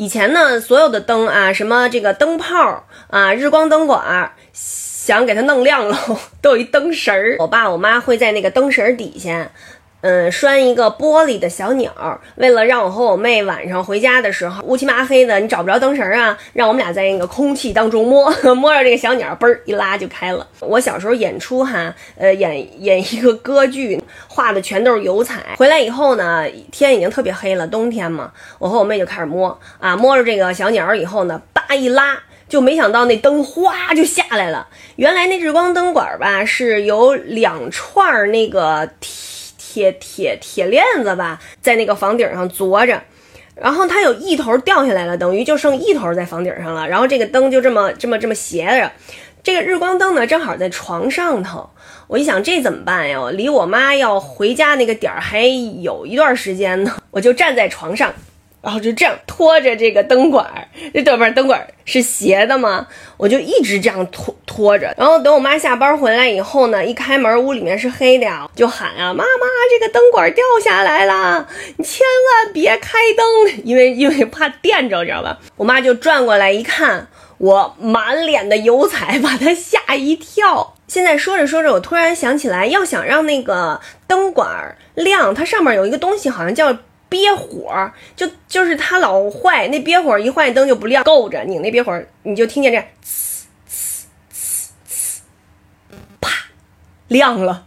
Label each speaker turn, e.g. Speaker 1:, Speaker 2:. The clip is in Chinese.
Speaker 1: 以前呢，所有的灯啊，什么这个灯泡啊，日光灯管，想给它弄亮了，都有一灯绳儿。我爸我妈会在那个灯绳底下。嗯，拴一个玻璃的小鸟，为了让我和我妹晚上回家的时候乌漆麻黑的，你找不着灯绳啊，让我们俩在那个空气当中摸摸着这个小鸟，嘣儿一拉就开了。我小时候演出哈，呃，演演一个歌剧，画的全都是油彩。回来以后呢，天已经特别黑了，冬天嘛，我和我妹就开始摸啊，摸着这个小鸟以后呢，叭一拉，就没想到那灯哗就下来了。原来那日光灯管吧，是有两串那个。铁铁铁铁链子吧，在那个房顶上坐着，然后它有一头掉下来了，等于就剩一头在房顶上了。然后这个灯就这么这么这么斜着，这个日光灯呢正好在床上头。我一想这怎么办呀？离我妈要回家那个点儿还有一段时间呢，我就站在床上。然后就这样拖着这个灯管，这等会灯管是斜的吗？我就一直这样拖拖着。然后等我妈下班回来以后呢，一开门屋里面是黑的呀，就喊啊，妈妈，这个灯管掉下来了，你千万别开灯，因为因为怕电着，知道吧？我妈就转过来一看，我满脸的油彩，把她吓一跳。现在说着说着，我突然想起来，要想让那个灯管亮，它上面有一个东西，好像叫。憋火就就是它老坏，那憋火一坏灯就不亮，够着拧那憋火，你就听见这呲，啪，亮了。